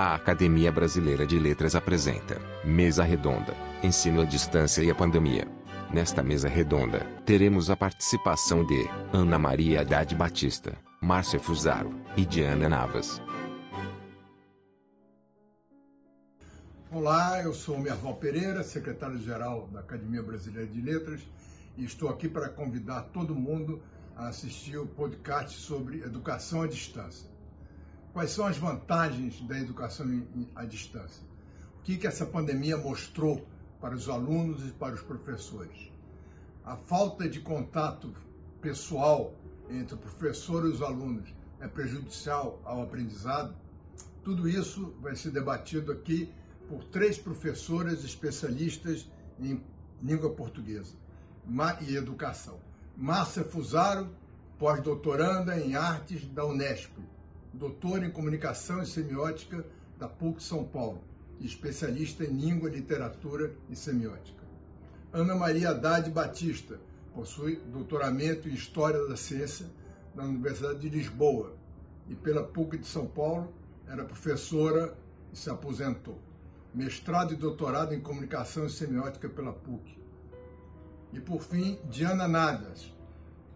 A Academia Brasileira de Letras apresenta Mesa Redonda, Ensino à Distância e a Pandemia. Nesta mesa redonda, teremos a participação de Ana Maria Haddad Batista, Márcia Fusaro e Diana Navas. Olá, eu sou Merval Pereira, secretário-geral da Academia Brasileira de Letras, e estou aqui para convidar todo mundo a assistir o podcast sobre educação à distância. Quais são as vantagens da educação à distância? O que, que essa pandemia mostrou para os alunos e para os professores? A falta de contato pessoal entre o professor e os alunos é prejudicial ao aprendizado? Tudo isso vai ser debatido aqui por três professoras especialistas em língua portuguesa e educação. Márcia Fusaro, pós-doutoranda em artes da Unesp, doutora em comunicação e semiótica da PUC São Paulo e especialista em língua, literatura e semiótica. Ana Maria Haddad Batista possui doutoramento em História da Ciência na Universidade de Lisboa e pela PUC de São Paulo era professora e se aposentou. Mestrado e doutorado em Comunicação e Semiótica pela PUC. E por fim, Diana Nadas,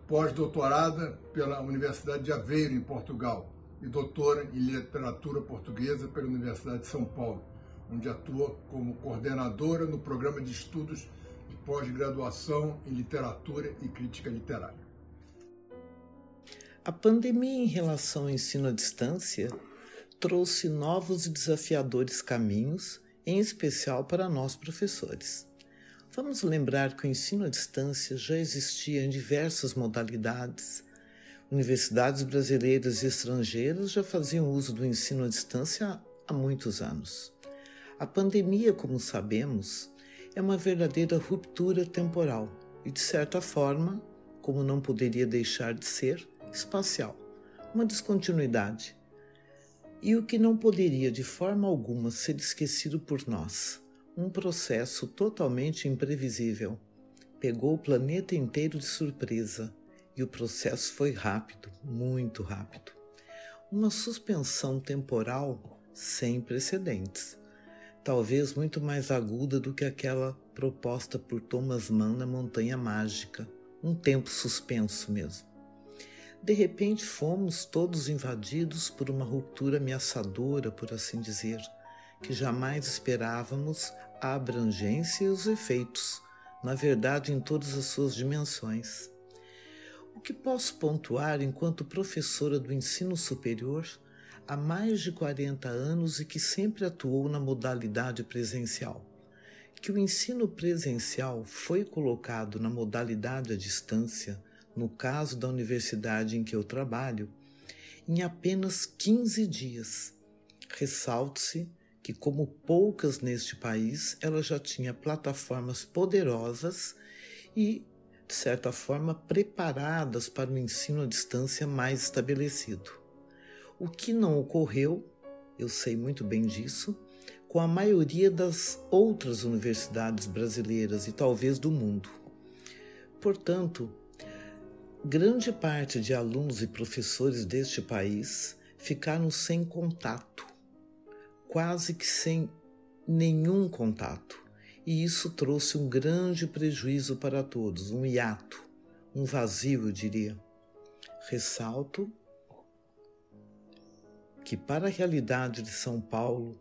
pós-doutorada pela Universidade de Aveiro, em Portugal, e doutora em literatura portuguesa pela Universidade de São Paulo, onde atua como coordenadora no programa de estudos de pós-graduação em literatura e crítica literária. A pandemia em relação ao ensino à distância trouxe novos e desafiadores caminhos, em especial para nós professores. Vamos lembrar que o ensino à distância já existia em diversas modalidades Universidades brasileiras e estrangeiras já faziam uso do ensino à distância há muitos anos. A pandemia, como sabemos, é uma verdadeira ruptura temporal e, de certa forma, como não poderia deixar de ser, espacial, uma descontinuidade. E o que não poderia de forma alguma ser esquecido por nós, um processo totalmente imprevisível. Pegou o planeta inteiro de surpresa e o processo foi rápido, muito rápido. Uma suspensão temporal sem precedentes, talvez muito mais aguda do que aquela proposta por Thomas Mann na Montanha Mágica, um tempo suspenso mesmo. De repente fomos todos invadidos por uma ruptura ameaçadora, por assim dizer, que jamais esperávamos a abrangência e os efeitos, na verdade em todas as suas dimensões. O que posso pontuar enquanto professora do ensino superior há mais de 40 anos e que sempre atuou na modalidade presencial? Que o ensino presencial foi colocado na modalidade à distância, no caso da universidade em que eu trabalho, em apenas 15 dias. Ressalte-se que, como poucas neste país, ela já tinha plataformas poderosas e de certa forma, preparadas para o ensino à distância mais estabelecido. O que não ocorreu, eu sei muito bem disso, com a maioria das outras universidades brasileiras e talvez do mundo. Portanto, grande parte de alunos e professores deste país ficaram sem contato, quase que sem nenhum contato e isso trouxe um grande prejuízo para todos, um hiato, um vazio, eu diria. Ressalto que, para a realidade de São Paulo,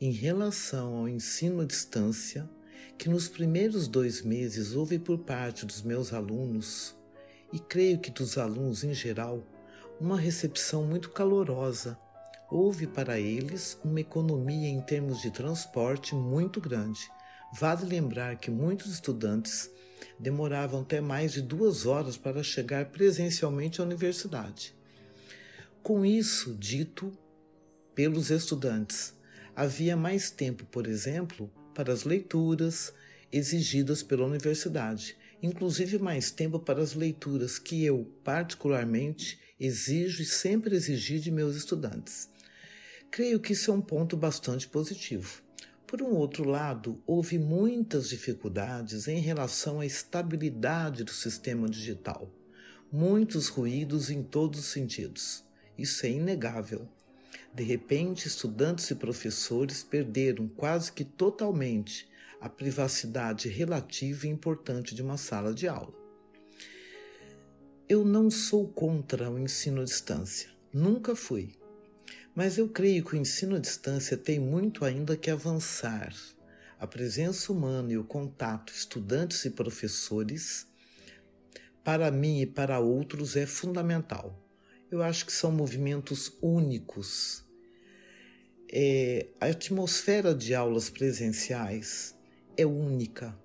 em relação ao ensino à distância, que nos primeiros dois meses houve por parte dos meus alunos, e creio que dos alunos em geral, uma recepção muito calorosa. Houve para eles uma economia em termos de transporte muito grande Vale lembrar que muitos estudantes demoravam até mais de duas horas para chegar presencialmente à universidade. Com isso dito pelos estudantes, havia mais tempo, por exemplo, para as leituras exigidas pela universidade, inclusive mais tempo para as leituras que eu, particularmente, exijo e sempre exigi de meus estudantes. Creio que isso é um ponto bastante positivo. Por um outro lado, houve muitas dificuldades em relação à estabilidade do sistema digital, muitos ruídos em todos os sentidos. Isso é inegável. De repente, estudantes e professores perderam quase que totalmente a privacidade relativa e importante de uma sala de aula. Eu não sou contra o ensino à distância, nunca fui. Mas eu creio que o ensino à distância tem muito ainda que avançar. A presença humana e o contato estudantes e professores, para mim e para outros, é fundamental. Eu acho que são movimentos únicos é, a atmosfera de aulas presenciais é única.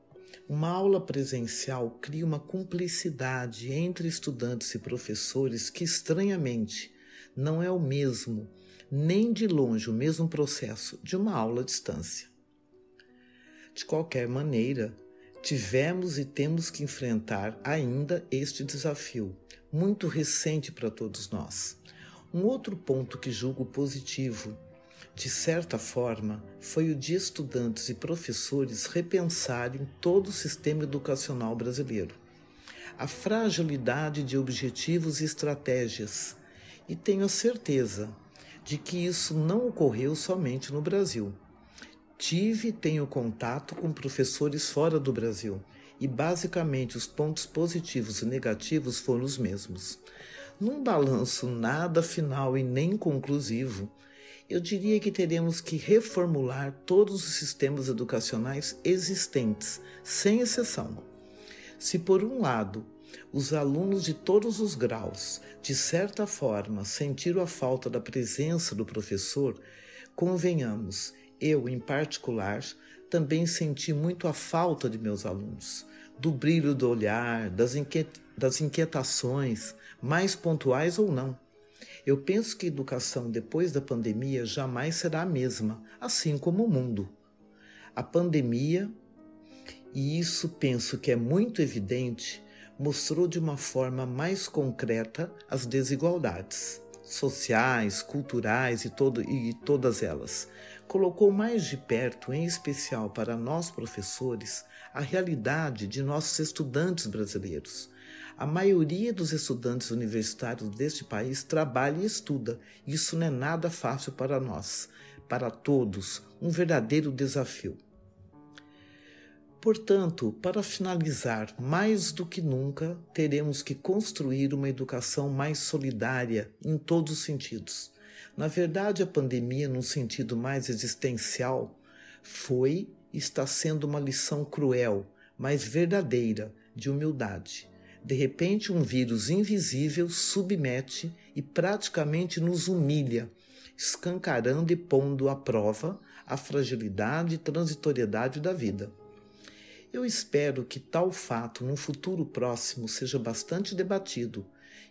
Uma aula presencial cria uma cumplicidade entre estudantes e professores que, estranhamente, não é o mesmo, nem de longe o mesmo processo de uma aula à distância. De qualquer maneira, tivemos e temos que enfrentar ainda este desafio, muito recente para todos nós. Um outro ponto que julgo positivo de certa forma, foi o de estudantes e professores repensarem todo o sistema educacional brasileiro. A fragilidade de objetivos e estratégias, e tenho a certeza de que isso não ocorreu somente no Brasil. Tive e tenho contato com professores fora do Brasil, e basicamente os pontos positivos e negativos foram os mesmos. Num balanço nada final e nem conclusivo, eu diria que teremos que reformular todos os sistemas educacionais existentes, sem exceção. Se, por um lado, os alunos de todos os graus, de certa forma, sentiram a falta da presença do professor, convenhamos, eu, em particular, também senti muito a falta de meus alunos, do brilho do olhar, das, inquietações, mais pontuais ou não eu penso que a educação depois da pandemia jamais será a mesma, assim como o mundo. A pandemia, e isso penso que é muito evidente, mostrou de uma forma mais concreta as desigualdades sociais, culturais e, todo, e todas elas. Colocou mais de perto, em especial para nós professores, a realidade de nossos estudantes brasileiros a maioria dos estudantes universitários deste país trabalha e estuda. Isso não é nada fácil para nós, para todos, um verdadeiro desafio. Portanto, para finalizar, mais do que nunca, teremos que construir uma educação mais solidária em todos os sentidos. Na verdade, a pandemia, num sentido mais existencial, foi e está sendo uma lição cruel, mas verdadeira, de humildade. De repente, um vírus invisível submete e praticamente nos humilha, escancarando e pondo à prova a fragilidade e transitoriedade da vida. Eu espero que tal fato, num futuro próximo, seja bastante debatido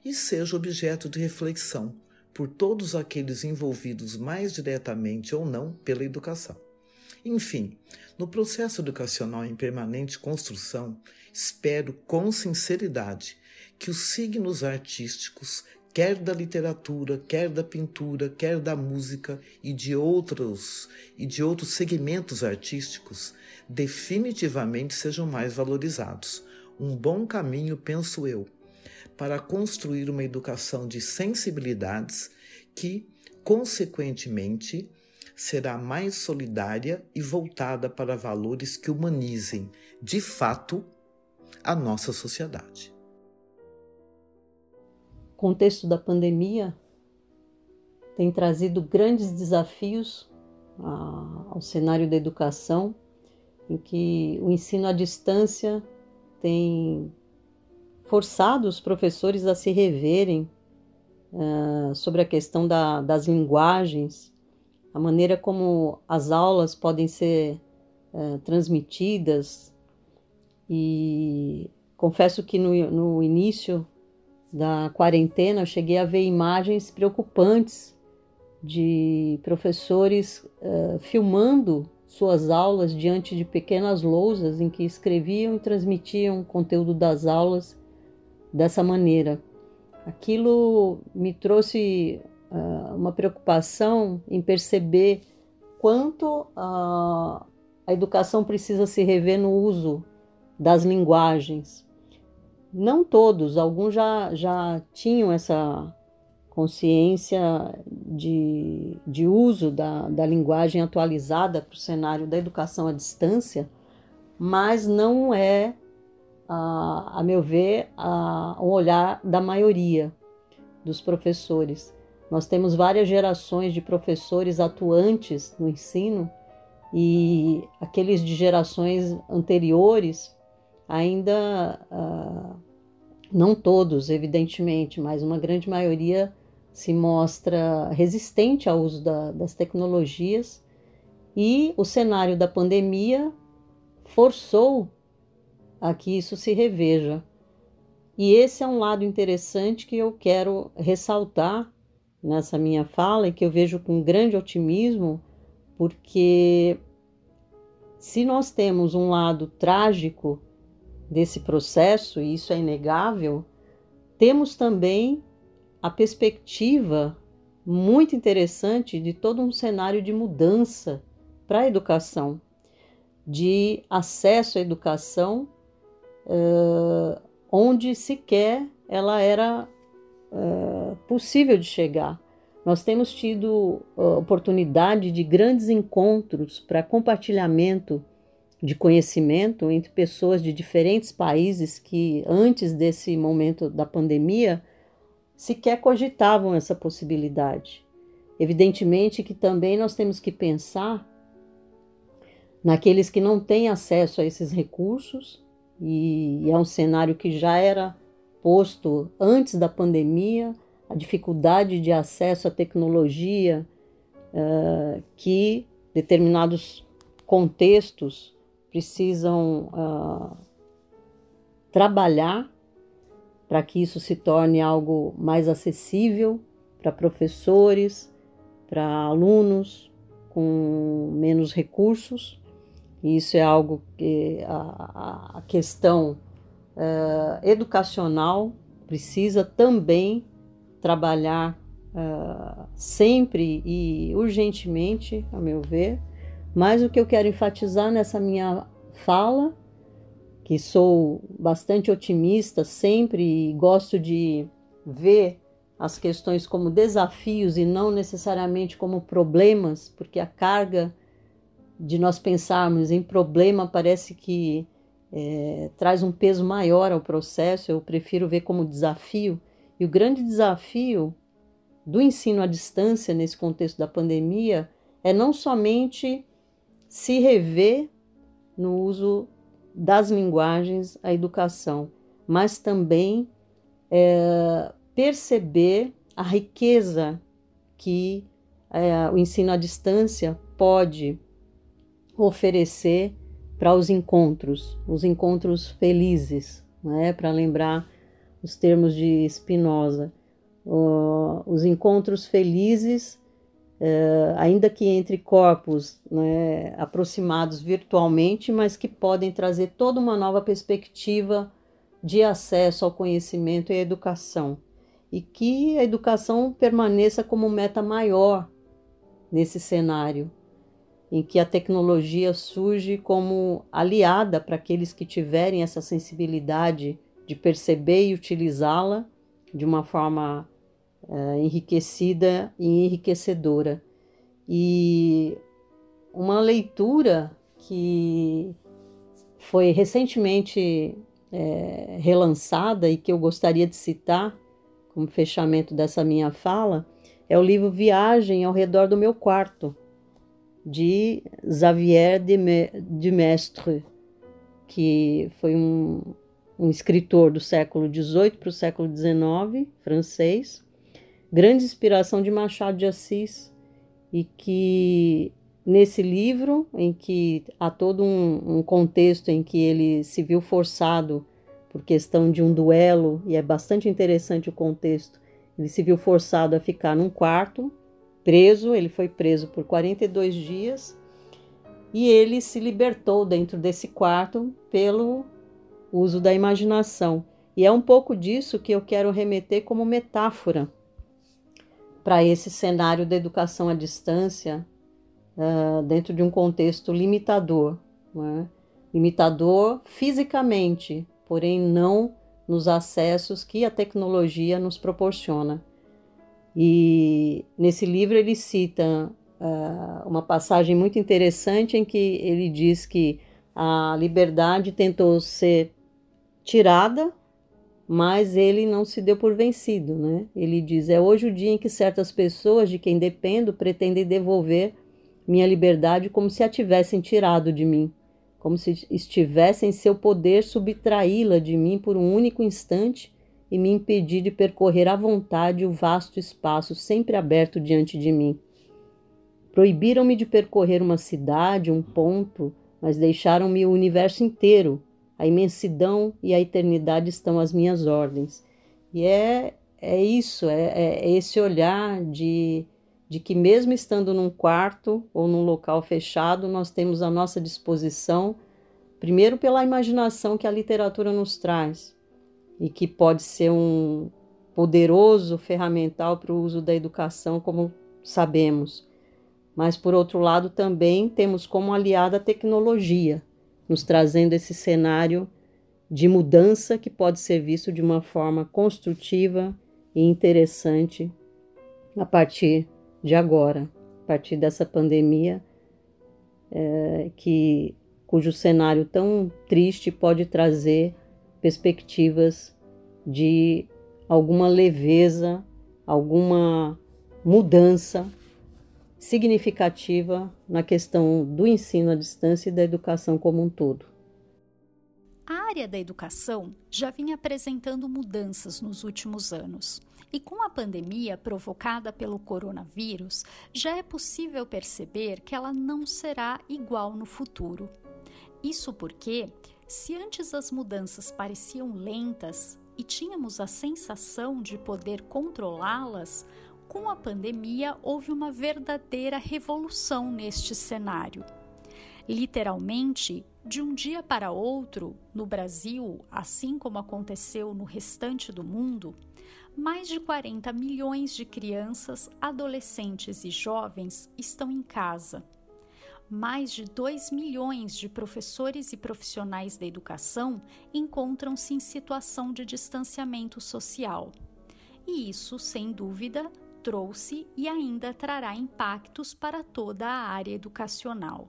e seja objeto de reflexão por todos aqueles envolvidos mais diretamente ou não pela educação. Enfim, no processo educacional em permanente construção, espero com sinceridade que os signos artísticos, quer da literatura, quer da pintura, quer da música e de outros e de outros segmentos artísticos, definitivamente sejam mais valorizados. Um bom caminho, penso eu, para construir uma educação de sensibilidades que, consequentemente, será mais solidária e voltada para valores que humanizem, de fato, a nossa sociedade. Contexto da pandemia tem trazido grandes desafios ao cenário da educação, em que o ensino à distância tem forçado os professores a se reverem uh, sobre a questão da, das linguagens a maneira como as aulas podem ser é, transmitidas. E confesso que no, no início da quarentena eu cheguei a ver imagens preocupantes de professores uh, filmando suas aulas diante de pequenas lousas em que escreviam e transmitiam o conteúdo das aulas dessa maneira. Aquilo me trouxe uh, uma preocupação em perceber quanto a, a educação precisa se rever no uso das linguagens. Não todos, alguns já, já tinham essa, consciência de, de uso da, da linguagem atualizada para o cenário da educação à distância, mas não é, a, a meu ver, a, um olhar da maioria dos professores. Nós temos várias gerações de professores atuantes no ensino e aqueles de gerações anteriores ainda, uh, não todos, evidentemente, mas uma grande maioria se mostra resistente ao uso da, das tecnologias e o cenário da pandemia forçou a que isso se reveja. E esse é um lado interessante que eu quero ressaltar nessa minha fala e que eu vejo com grande otimismo, porque se nós temos um lado trágico desse processo, e isso é inegável, temos também a perspectiva muito interessante de todo um cenário de mudança para a educação, de acesso à educação, uh, onde sequer ela era uh, possível de chegar. Nós temos tido uh, oportunidade de grandes encontros para compartilhamento de conhecimento entre pessoas de diferentes países que, antes desse momento da pandemia, sequer cogitavam essa possibilidade. Evidentemente que também nós temos que pensar naqueles que não têm acesso a esses recursos, e é um cenário que já era posto antes da pandemia, a dificuldade de acesso à tecnologia, uh, que determinados contextos precisam uh, trabalhar para que isso se torne algo mais acessível para professores, para alunos com menos recursos. E isso é algo que a, a questão uh, educacional precisa também trabalhar uh, sempre e urgentemente, a meu ver. Mas o que eu quero enfatizar nessa minha fala que sou bastante otimista sempre e gosto de ver as questões como desafios e não necessariamente como problemas, porque a carga de nós pensarmos em problema parece que é, traz um peso maior ao processo. Eu prefiro ver como desafio. E o grande desafio do ensino à distância nesse contexto da pandemia é não somente se rever no uso das linguagens à educação, mas também é, perceber a riqueza que é, o ensino à distância pode oferecer para os encontros, os encontros felizes, né? para lembrar os termos de Spinoza. Uh, os encontros felizes Uh, ainda que entre corpos né, aproximados virtualmente, mas que podem trazer toda uma nova perspectiva de acesso ao conhecimento e à educação, e que a educação permaneça como meta maior nesse cenário, em que a tecnologia surge como aliada para aqueles que tiverem essa sensibilidade de perceber e utilizá-la de uma forma uh, enriquecida e enriquecedora. E uma leitura que foi recentemente é, relançada e que eu gostaria de citar como fechamento dessa minha fala é o livro Viagem ao Redor do Meu Quarto, de Xavier de Mestre, que foi um, um escritor do século XVIII para o século XIX, francês, grande inspiração de Machado de Assis e que nesse livro, em que há todo um, um, contexto em que ele se viu forçado por questão de um duelo, e é bastante interessante o contexto, ele se viu forçado a ficar num quarto, preso, ele foi preso por 42 dias, e ele se libertou dentro desse quarto pelo uso da imaginação. E é um pouco disso que eu quero remeter como metáfora para esse cenário da educação à distância uh, dentro de um contexto limitador, é? limitador fisicamente, porém não nos acessos que a tecnologia nos proporciona. E nesse livro ele cita uh, uma passagem muito interessante em que ele diz que a liberdade tentou ser tirada, mas ele não se deu por vencido, né? Ele diz: é hoje o dia em que certas pessoas de quem dependo pretendem devolver minha liberdade como se a tivessem tirado de mim, como se estivessem em seu poder subtraí-la de mim por um único instante e me impedir de percorrer à vontade o vasto espaço sempre aberto diante de mim. Proibiram-me de percorrer uma cidade, um ponto, mas deixaram-me o universo inteiro. A imensidão e a eternidade estão às minhas ordens. E é, é isso, é, é, é esse olhar de, de que, mesmo estando num quarto ou num local fechado, nós temos à nossa disposição, primeiro pela imaginação que a literatura nos traz, e que pode ser um poderoso ferramental para o uso da educação, como sabemos. Mas, por outro lado, também temos como aliada a tecnologia, nos trazendo esse cenário de mudança que pode ser visto de uma forma construtiva e interessante a partir de agora, a partir dessa pandemia, é, que cujo cenário tão triste pode trazer perspectivas de alguma leveza, alguma mudança significativa na questão do ensino à distância e da educação como um todo. A área da educação já vinha apresentando mudanças nos últimos anos. E com a pandemia provocada pelo coronavírus, já é possível perceber que ela não será igual no futuro. Isso porque se antes as mudanças pareciam lentas e tínhamos a sensação de poder controlá-las, com a pandemia houve uma verdadeira revolução neste cenário. Literalmente, de um dia para outro, no Brasil, assim como aconteceu no restante do mundo, mais de 40 milhões de crianças, adolescentes e jovens estão em casa mais de 2 milhões de professores e profissionais da educação encontram-se em situação de distanciamento social. E isso, sem dúvida, trouxe e ainda trará impactos para toda a área educacional.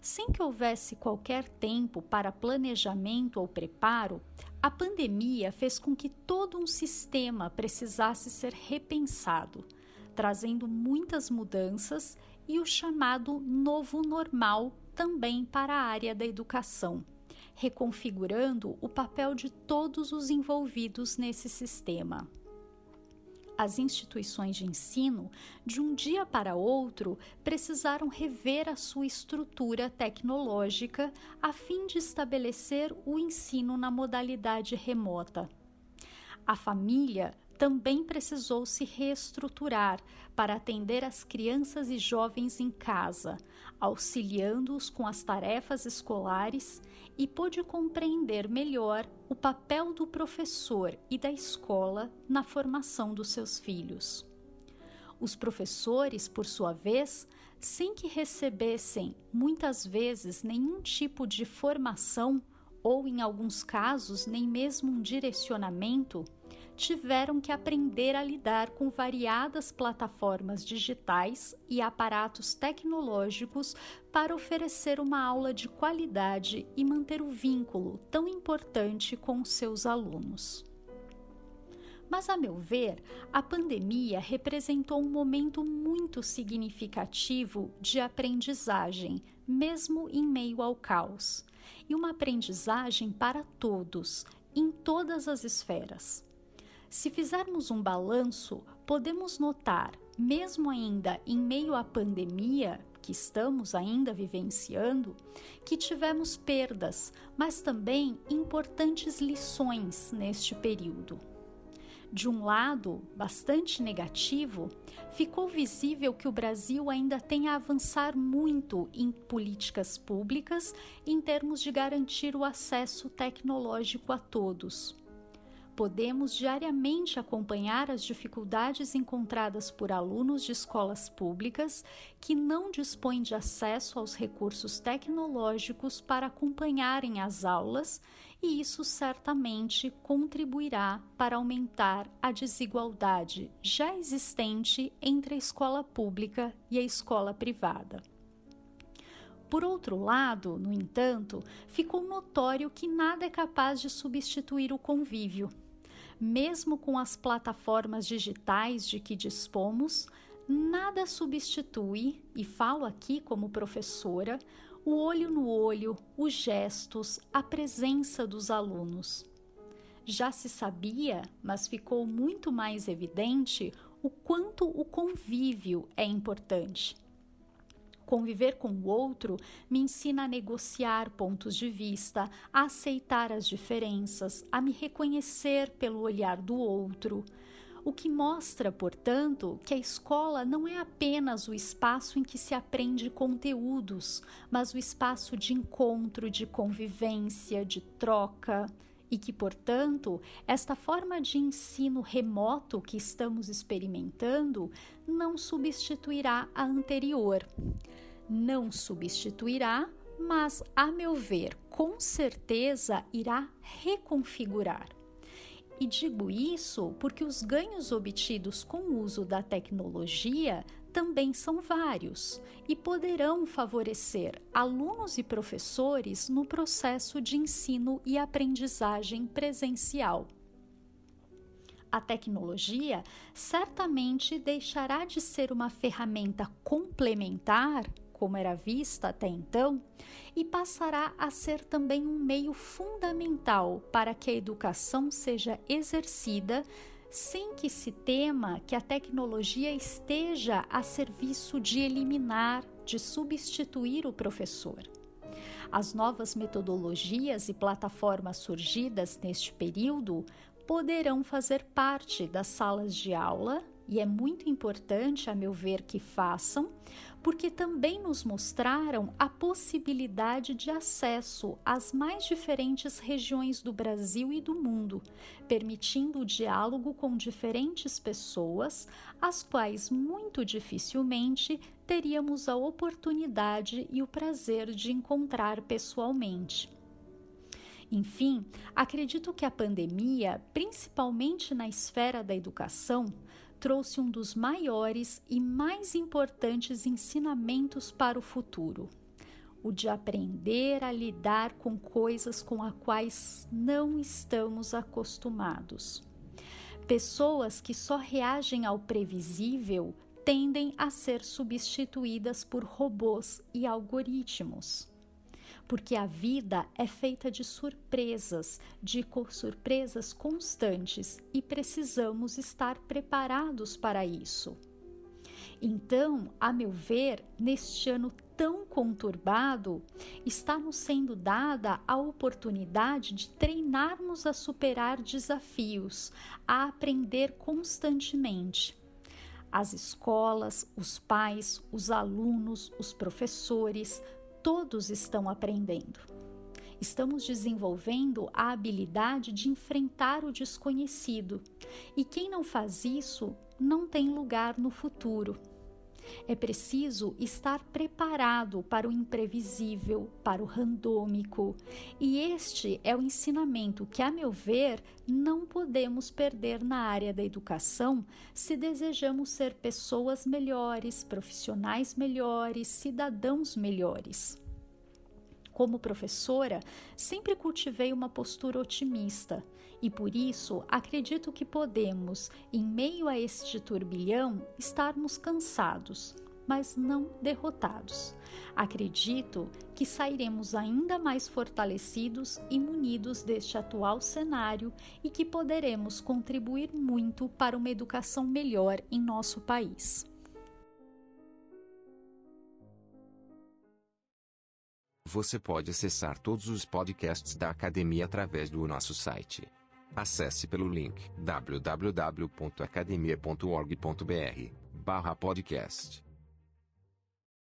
Sem que houvesse qualquer tempo para planejamento ou preparo, a pandemia fez com que todo um sistema precisasse ser repensado, trazendo muitas mudanças e o chamado novo normal também para a área da educação, reconfigurando o papel de todos os envolvidos nesse sistema. As instituições de ensino, de um dia para outro, precisaram rever a sua estrutura tecnológica a fim de estabelecer o ensino na modalidade remota. A família também precisou se reestruturar para atender as crianças e jovens em casa, auxiliando-os com as tarefas escolares e pôde compreender melhor o papel do professor e da escola na formação dos seus filhos. Os professores, por sua vez, sem que recebessem muitas vezes nenhum tipo de formação ou, em alguns casos, nem mesmo um direcionamento, tiveram que aprender a lidar com variadas plataformas digitais e aparatos tecnológicos para oferecer uma aula de qualidade e manter o vínculo tão importante com seus alunos. Mas, a meu ver, a pandemia representou um momento muito significativo de aprendizagem, mesmo em meio ao caos, e uma aprendizagem para todos, em todas as esferas. Se fizermos um balanço, podemos notar, mesmo ainda em meio à pandemia que estamos ainda vivenciando, que tivemos perdas, mas também importantes lições neste período. De um lado, bastante negativo, ficou visível que o Brasil ainda tem a avançar muito em políticas públicas em termos de garantir o acesso tecnológico a todos Podemos diariamente acompanhar as dificuldades encontradas por alunos de escolas públicas que não dispõem de acesso aos recursos tecnológicos para acompanharem as aulas, e isso certamente contribuirá para aumentar a desigualdade já existente entre a escola pública e a escola privada. Por outro lado, no entanto, ficou notório que nada é capaz de substituir o convívio. Mesmo com as plataformas digitais de que dispomos, nada substitui, e falo aqui como professora, o olho no olho, os gestos, a presença dos alunos. Já se sabia, mas ficou muito mais evidente o quanto o convívio é importante. Conviver com o outro me ensina a negociar pontos de vista, a aceitar as diferenças, a me reconhecer pelo olhar do outro. O que mostra, portanto, que a escola não é apenas o espaço em que se aprende conteúdos, mas o espaço de encontro, de convivência, de troca e que, portanto, esta forma de ensino remoto que estamos experimentando não substituirá a anterior. Não substituirá, mas, a meu ver, com certeza irá reconfigurar. E digo isso porque os ganhos obtidos com o uso da tecnologia também são vários e poderão favorecer alunos e professores no processo de ensino e aprendizagem presencial. A tecnologia certamente deixará de ser uma ferramenta complementar como era vista até então, e passará a ser também um meio fundamental para que a educação seja exercida sem que se tema que a tecnologia esteja a serviço de eliminar, de substituir o professor. As novas metodologias e plataformas surgidas neste período poderão fazer parte das salas de aula e é muito importante, a meu ver, que façam, porque também nos mostraram a possibilidade de acesso às mais diferentes regiões do Brasil e do mundo, permitindo o diálogo com diferentes pessoas, as quais muito dificilmente teríamos a oportunidade e o prazer de encontrar pessoalmente. Enfim, acredito que a pandemia, principalmente na esfera da educação, trouxe um dos maiores e mais importantes ensinamentos para o futuro: o de aprender a lidar com coisas com as quais não estamos acostumados. Pessoas que só reagem ao previsível tendem a ser substituídas por robôs e algoritmos porque a vida é feita de surpresas, de surpresas constantes e precisamos estar preparados para isso. Então, a meu ver, neste ano tão conturbado, está nos sendo dada a oportunidade de treinarmos a superar desafios, a aprender constantemente. As escolas, os pais, os alunos, os professores, todos estão aprendendo. Estamos desenvolvendo a habilidade de enfrentar o desconhecido, e quem não faz isso não tem lugar no futuro. É preciso estar preparado para o imprevisível, para o randômico, e este é o ensinamento que, a meu ver, não podemos perder na área da educação se desejamos ser pessoas melhores, profissionais melhores, cidadãos melhores. Como professora, sempre cultivei uma postura otimista e por isso acredito que podemos, em meio a este turbilhão, estarmos cansados, mas não derrotados. Acredito que sairemos ainda mais fortalecidos e munidos deste atual cenário e que poderemos contribuir muito para uma educação melhor em nosso país. Você pode acessar todos os podcasts da academia através do nosso site. Acesse pelo link www.academia.org.br/podcast.